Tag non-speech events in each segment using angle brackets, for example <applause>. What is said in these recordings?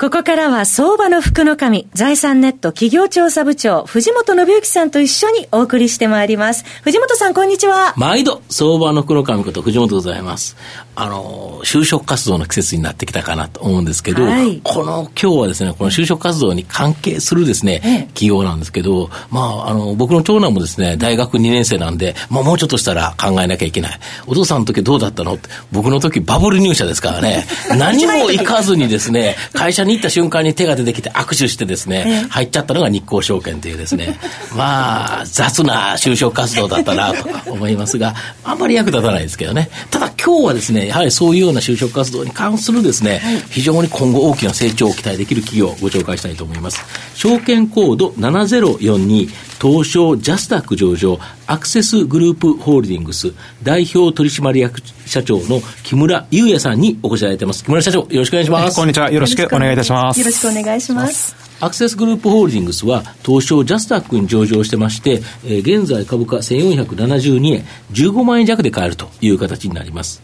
ここからは相場の福の神、財産ネット企業調査部長、藤本信之さんと一緒にお送りしてまいります。藤本さん、こんにちは。毎度、相場の福の神こと藤本でございます。あの、就職活動の季節になってきたかなと思うんですけど、はい、この今日はですね、この就職活動に関係するですね、企業なんですけど、まあ、あの、僕の長男もですね、大学2年生なんで、まあ、もうちょっとしたら考えなきゃいけない。お父さんの時どうだったのって、僕の時バブル入社ですからね、<laughs> 何も行かずにですね、会社に行った瞬間に手が出てきて握手してですね、入っちゃったのが日興証券というですね、<laughs> まあ、雑な就職活動だったなと思いますが、あんまり役立たないですけどね。ただ今日はですね、やはりそういうような就職活動に関するですね、非常に今後大きな成長を期待できる企業をご紹介したいと思います。証券コード7042東証ジャスタック上場アクセスグループホールディングス代表取締役社長の木村優也さんにお越しいただいてます。木村社長、よろしくお願いします。こんにちは。よろしくお願いいたします。よろしくお願いします。アクセスグループホールディングスは東証ジャスタックに上場してまして、えー、現在株価1472円、15万円弱で買えるという形になります。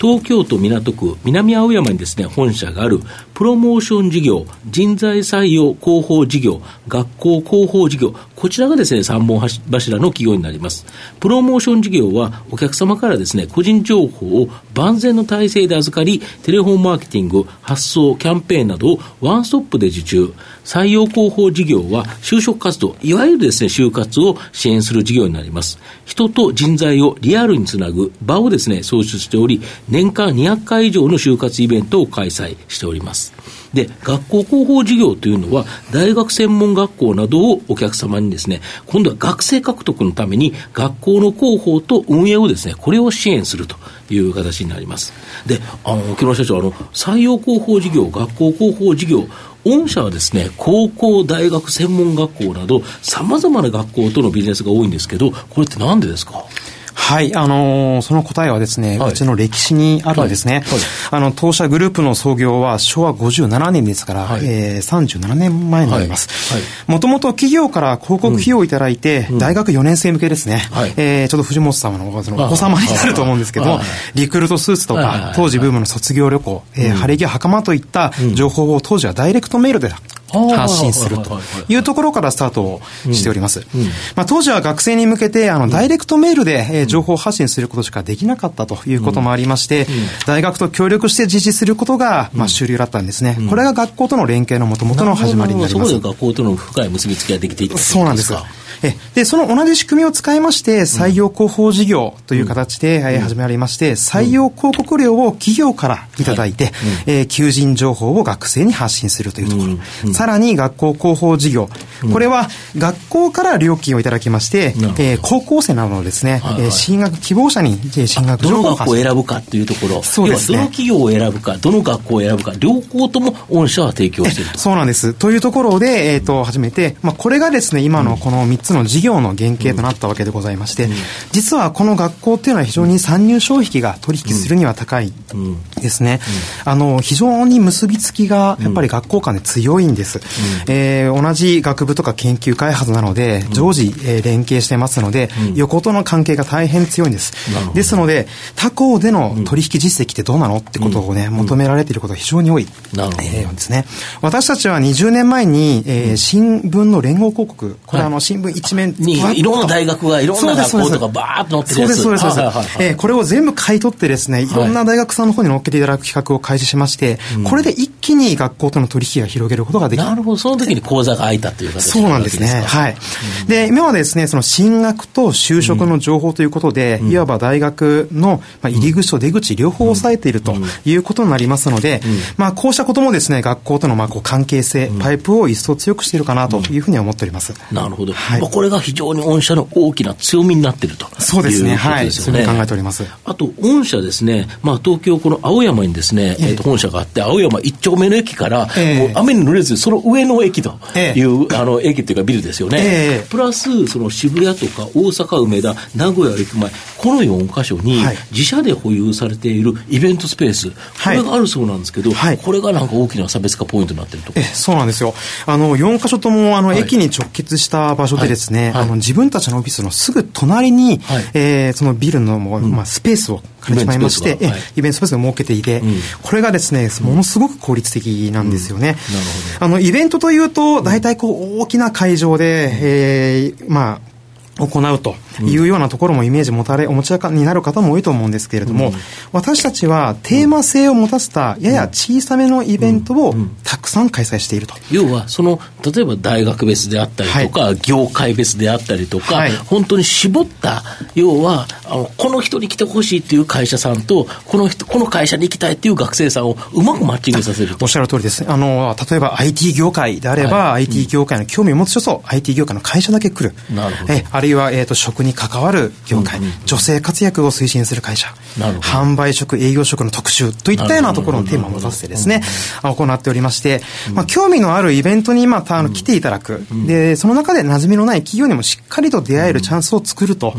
東京都港区南青山にですね、本社があるプロモーション事業、人材採用広報事業、学校広報事業、こちらがですね、3本柱の企業になります。プロモーション事業はお客様からですね、個人情報を万全の体制で預かり、テレフォンマーケティング、発送、キャンペーンなどをワンストップで受注。採用広報事業は就職活動、いわゆるですね、就活を支援する事業になります。人と人材をリアルにつなぐ場をですね、創出しており、年間200回以上の就活イベントを開催しております。で、学校広報事業というのは、大学専門学校などをお客様にですね、今度は学生獲得のために、学校の広報と運営をですね、これを支援するという形になります。で、あの、木村社長、あの、採用広報事業、学校広報事業、御社はですね、高校、大学、専門学校など、さまざまな学校とのビジネスが多いんですけど、これってなんでですか？はい、あのー、その答えはですね、はい、うちの歴史にあるんですね。はい。はい、あの、当社グループの創業は昭和57年ですから、はい、えー、37年前になります。もともと企業から広告費用をいただいて、うん、大学4年生向けですね、はい、えー、ちょっと藤本様のお子様になると思うんですけども、リクルートスーツとか、当時ブームの卒業旅行、えー、晴れ着袴といった情報を当時はダイレクトメールで発信するというところからスタートをしております。まあ、当時は学生に向けて、あの、ダイレクトメールで、え情報発信することしかできなかったということもありまして、大学と協力して実施することが、まあ、主流だったんですね。これが学校との連携のもともとの始まりになります。そこで学校との深い結びつきができていたそうなんです。えで、その同じ仕組みを使いまして、採用広報事業という形で、うん、始まりまして、採用広告料を企業からいただいて、はい、えー、求人情報を学生に発信するというところ。うん、さらに学校広報事業。これは学校から料金をいただきまして、えー、高校生などのですね、はいはい、進学希望者に進学情報をどの学校を選ぶかというところ。そうですね。どの企業を選ぶか、どの学校を選ぶか、両方とも御社は提供していると。そうなんです。というところで、えっ、ー、と、初めて、まあ、これがですね、今のこの3つの事業の原型となったわけでございまして、実はこの学校っていうのは非常に参入障壁が取引するには高いですね。あの、非常に結びつきがやっぱり学校間で強いんです。えー、同じ学部とか研究開発なので、常時、えー、連携してますので、横との関係が大変強いんです。ですので、他校での取引実績ってどうなのってことをね、求められていることが非常に多い、えー、ですね。私たちは20年前に、えー、新聞の連合広告、これあの、新聞一面にいろんな大学がいろんな学校とかバーッと載ってるやつ。そうですそうですそうです、えー、これを全部買い取ってですねい。ろんな大学さんの方に載っけていただく企画を開始しまして、これで一気に学校との取引が広げることができる。なるほど。その時に講座が開いたという形そうなんですね。はい、で今はですねその進学と就職の情報ということで、いわば大学の、まあ、入り口と出口両方を抑えているということになりますので、まあこうしたこともですね学校とのまあこう関係性、パイプを一層強くしているかなというふうに思っております、なるほど、はい、これが非常に御社の大きな強みになっているとそうですね。はい。そう考えております。あと、御社ですね、まあ、東京京この青山にですね、えー、と本社があって、青山一丁目の駅から、もう雨に濡れず、その上の駅という、あの駅っていうかビルですよね。プラス、その渋谷とか大阪、梅田、名古屋駅前、この4か所に、自社で保有されているイベントスペース、これがあるそうなんですけど、これがなんか大きな差別化ポイントになってると。えそうなんですよ。あの、4か所とも、あの、駅に直結した場所でですね、あの、自分たちのオフィスのすぐ隣に、はい、えー、そのビルの、まあ、スペースを借りてしまいまして、イベントスペース,、スペースを設けていて、うん、これがですね、ものすごく効率的なんですよね。あの、イベントというと、大体こう、大きな会場で、えー、まあ、行うというようなところもイメージ持たれ、お持ちになる方も多いと思うんですけれども、うん、私たちはテーマ性を持たせたやや小さめのイベントをたくさん開催していると。要は、その、例えば大学別であったりとか、はい、業界別であったりとか、はい、本当に絞った、要は、あの、この人に来てほしいっていう会社さんと、この人、この会社に行きたいっていう学生さんをうまくマッチングさせるおっしゃる通りです。あの、例えば IT 業界であれば、はい、IT 業界の興味を持つ人と、IT 業界の会社だけ来る。なるほど。え、あるいは、えっ、ー、と、職に関わる業界、女性活躍を推進する会社、販売職、営業職の特集といったようなところのテーマを持たせてですね、行っておりまして、まあ、興味のあるイベントに、まあ、あの来ていただく、で、その中で馴染みのない企業にもしっかりと出会えるチャンスを作ると、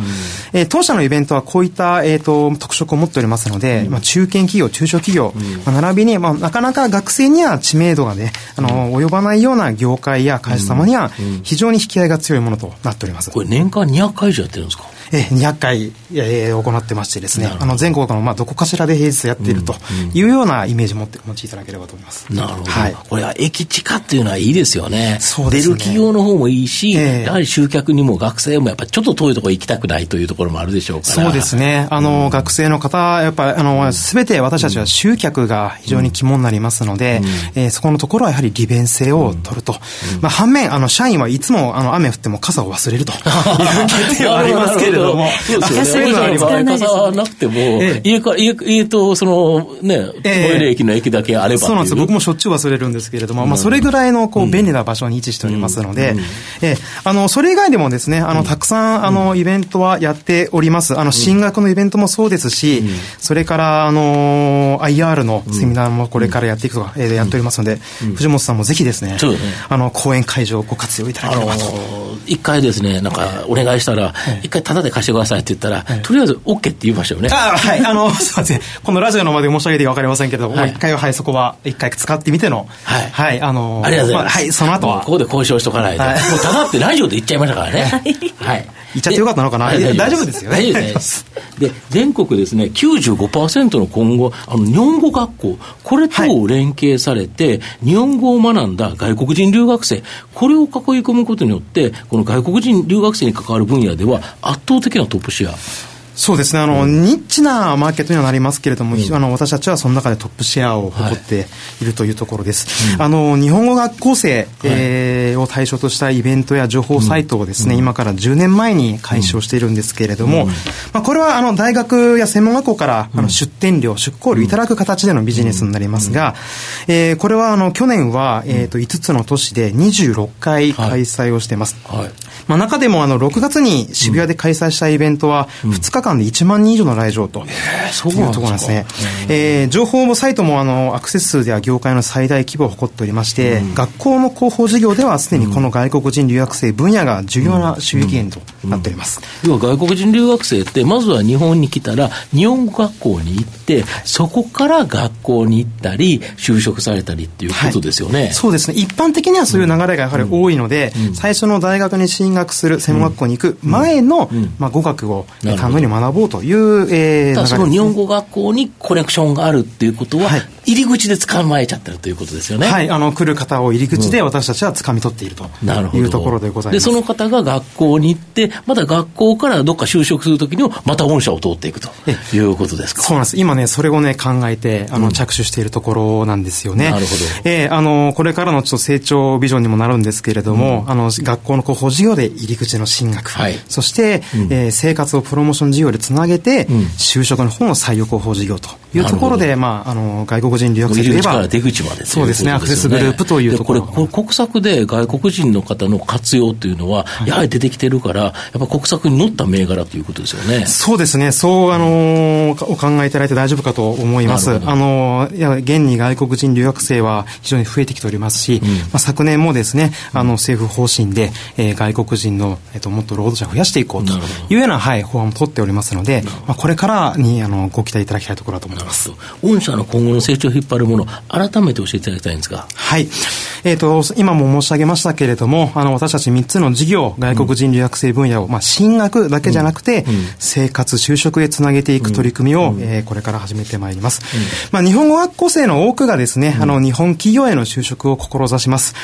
えー、当社のイベントはこういった、えーと、特色を持っておりますので、まあ、中堅企業、中小企業、まあ、並びに、まあ、なかなか学生には知名度がね、あの、及ばないような業界や会社様には、非常に引き合いが強いものとなっております。これ年間200回以上やってるえ200回、えー、行ってましてですね、あの全国のまあどこかしらで平日やっているというようなイメージを持ってお持ちいただければと思います。なるほど。はい、これは駅地下っていうのはいいですよね。そうですね。出る企業の方もいいし、えー、やはり集客にも学生もやっぱりちょっと遠いところ行きたくないというところもあるでしょうから。そうですね。あの、うん、学生の方、やっぱり、あの、すべて私たちは集客が非常に肝になりますので、うん、えー、そこのところはやはり利便性を取ると。うん、まあ、反面、あの、社員はいつも、あの、雨降っても傘を忘れると <laughs> いう欠点はありますけれども。そうですよね。そういうのあります。傘なくても、ええ、家か、家、家と、その、ね、トイレ駅の駅だけあればそうなんです。よ。僕もしょっちゅう忘れるんですけれども、まあ、それぐらいの、こう、便利な場所に位置しておりますので、え、あの、それ以外でもですね、あの、たくさん、あの、イベントはやっております。あの、進学のイベントもそうですし、それから、あの、IR のセミナーもこれからやっていくとか、えやっておりますので、藤本さんもぜひですね、あの、講演会場をご活用いただければと。一回ですね、なんか、お願いしたら、一回タダで貸してくださいって言ったら、とりあえず OK って言いましたよね。あはい。あの、<laughs> すいません。このラジオの場で申し上げて分かりませんけど、もう一回は、はい、そこは、一回使ってみての、はい。はい、あのありがとうございます。はい、その後は。ここで交渉しとかないと。もうただってラジオで言っちゃいましたからね。<laughs> はい。言っちゃってよかったのかな大丈夫ですよね。で全国ですね、95%の今後、あの、日本語学校、これと連携されて、日本語を学んだ外国人留学生、これを囲い込むことによって、この外国人留学生に関わる分野では圧倒的なトップシェア。そうですね、あの、うん、ニッチなマーケットにはなりますけれども、うん、あの私たちはその中でトップシェアを誇っているというところです。はい、あの、日本語学校生、はい、えー、を対象としたイベントや情報サイトをですね、うん、今から10年前に開始をしているんですけれども、まあ、これはあの大学や専門学校からあの出展料、出向料いただく形でのビジネスになりますが、えー、これはあの去年は、えー、と5つの都市で26回開催をしています。はいまあ、中でもあの6月に渋谷で開催したイベントは2日間で1万人以上の来場というところなんですね。えー、情報サイトもあのアクセス数では業界の最大規模を誇っておりまして、学校の広報事業ではすでにこの外国人留学生分野が重要な収益源となっております。要は外国人留学生ってまずは日本に来たら日本語学校に行ってそこから学校に行ったり就職されたりっていうことですよね。はい、そうですね。一般的にはそういう流れがやはり多いので、最初の大学に進学する専門学校に行く前の、まあ、語学を堪能に学ぼうという、えー、ね、その日本語学校にコネクションがあるっていうことは、はい、入り口で捕まえちゃってるということですよね。はい、あの来る方を入り口で私たちは掴み取っているというところでございます。で、その方が学校に行って、また学校からどっか就職するときにも、また御社を通っていくということですか。そうなんです。今ね、それをね、考えて、あの、着手しているところなんですよね。なるほど。えー、あの、これからのちょっと成長ビジョンにもなるんですけれども、うん、あの、学校の広報事業で入り口の進学、はい、そして、うん、えー、生活をプロモーション事業でつなげて、うん、就職の方の採用広報事業というところで、まあ、あの、外国人留学生といえば、出口まで、ね、そうですね、アクセスグループというところ。これ、国策で外国人の方の活用というのは、やはり出てきてるから、やっぱ国策に乗った銘柄ということですよね。そうですね、そう、あの、お考えいただいて大丈夫かと思います。あの、いや、現に外国人留学生は非常に増えてきておりますし、うん、まあ、昨年もですね、あの、政府方針で、えー、外国人の、えっ、と、もっと労働者を増やしていこうというような、はい、法案を取っておりますので、まあ、これからに、あの、ご期待いただきたいところだと思います。御社の今後の成長を引っ張るもの、改めて教えていただきたいんですが。はい。えっ、ー、と、今も申し上げましたけれども、あの、私たち3つの事業、外国人留学生分野を、まあ、進学だけじゃなくて、生活、就職へつなげていく取り組みを、えー、これから始めてまいります。まあ、日本語学校生の多くがですね、あの、日本企業への就職を志します。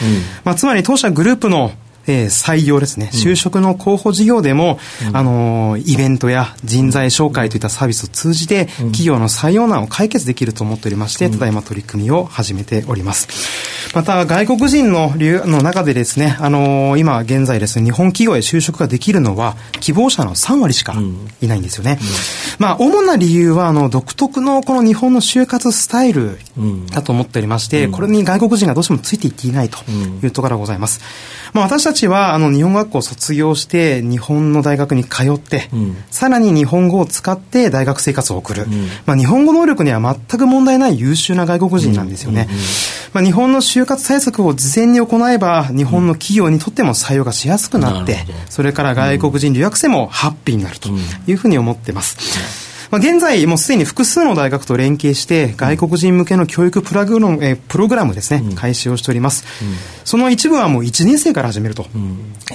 まあ、つまり当社グループのえー、採用ですね、就職の候補事業でも、うん、あのー、イベントや人材紹介といったサービスを通じて、企業の採用難を解決できると思っておりまして、ただいま取り組みを始めております。また、外国人の流の中でですね、あのー、今現在ですね、日本企業へ就職ができるのは、希望者の3割しかいないんですよね。うん、まあ、主な理由は、あの、独特のこの日本の就活スタイルだと思っておりまして、これに外国人がどうしてもついていっていないというところがございます。まあ、私たちは、あの、日本学校を卒業して、日本の大学に通って、うん、さらに日本語を使って大学生活を送る。うん、まあ、日本語能力には全く問題ない優秀な外国人なんですよね。まあ、日本の就活対策を事前に行えば、日本の企業にとっても採用がしやすくなって、それから外国人留学生もハッピーになるというふうに思ってます。まあ、現在、もうすでに複数の大学と連携して、外国人向けの教育プラグの、えプログラムですね、開始をしております。その一部はもう1年生から始めると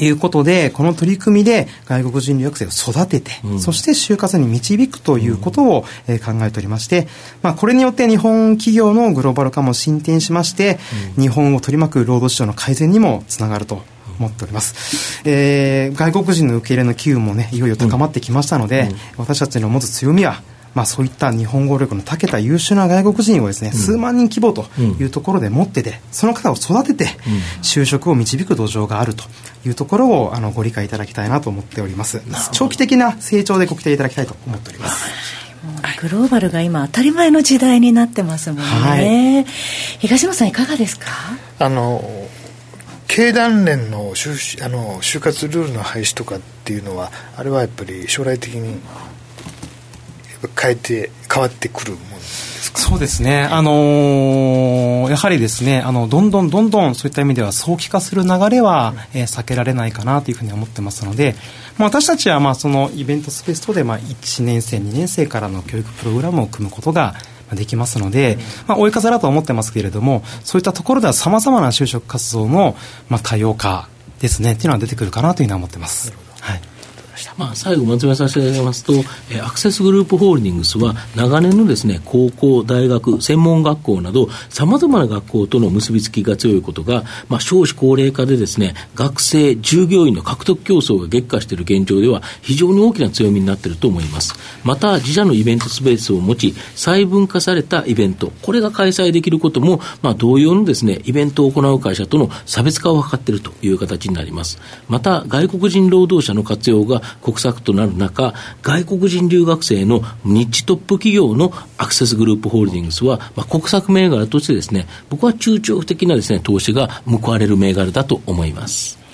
いうことで、この取り組みで外国人留学生を育てて、そして就活に導くということを、え考えておりまして、まあ、これによって日本企業のグローバル化も進展しまして、日本を取り巻く労働市場の改善にもつながると思っております、えー、外国人の受け入れの機運もねいよいよ高まってきましたので、うん、私たちの持つ強みはまあ、そういった日本語力の長けた優秀な外国人をですね、うん、数万人規模というところで持ってて、その方を育てて、就職を導く土壌があるというところをあのご理解いただきたいなと思っております。長期的な成長でご期待いただきたいと思っております。グローバルが今当たり前の時代になってますもんね、はい、東野さんいかがですか？あの経団連の就あの就活ルールの廃止とかっていうのはあれはやっぱり将来的に変えて変わってくるものそうですね、あのー、やはりですねあのどんどんどんどんそういった意味では早期化する流れは、えー、避けられないかなというふうに思ってますので、まあ、私たちはまあそのイベントスペース等でまあ1年生2年生からの教育プログラムを組むことができますので、まあ、追い風だと思ってますけれども、そういったところではさまざまな就職活動の、まあ、多様化ですね、っていうのは出てくるかなというふうに思ってます。はいまあ、最後まとめさせていただきますと、えー、アクセスグループホールディングスは長年のですね、高校、大学、専門学校など、さまざまな学校との結びつきが強いことが、まあ、少子高齢化でですね、学生、従業員の獲得競争が激化している現状では、非常に大きな強みになっていると思います。また、自社のイベントスペースを持ち、細分化されたイベント、これが開催できることも、まあ、同様のですね、イベントを行う会社との差別化を図っているという形になります。また、外国人労働者の活用が国策となる中、外国人留学生のニッチトップ企業のアクセスグループホールディングスは、まあ、国策銘柄としてですね、僕は中長期的なですね、投資が報われる銘柄だと思います。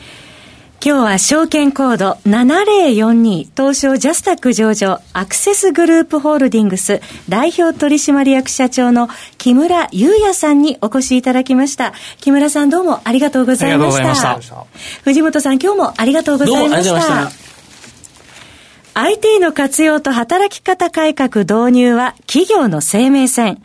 今日は証券コード7042東証ジャスタック上場アクセスグループホールディングス代表取締役社長の木村祐也さんにお越しいただきました。木村さんどうもありがとうございました。した藤本さん今日もありがとうございました。IT の活用と働き方改革導入は企業の生命線。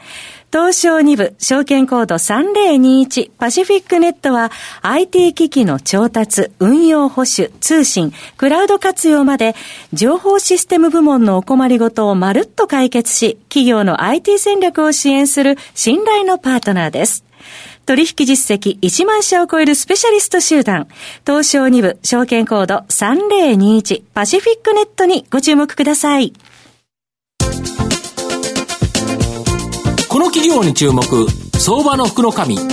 東証2部、証券コード3021パシフィックネットは IT 機器の調達、運用保守、通信、クラウド活用まで情報システム部門のお困りごとをまるっと解決し、企業の IT 戦略を支援する信頼のパートナーです。取引実績1万社を超えるスペシャリスト集団、東証2部証券コード3021パシフィックネットにご注目ください。この企業に注目、相場の福の神。こ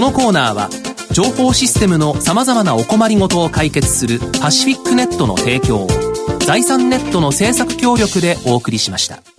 のコーナーは、情報システムの様々なお困りごとを解決するパシフィックネットの提供を財産ネットの政策協力でお送りしました。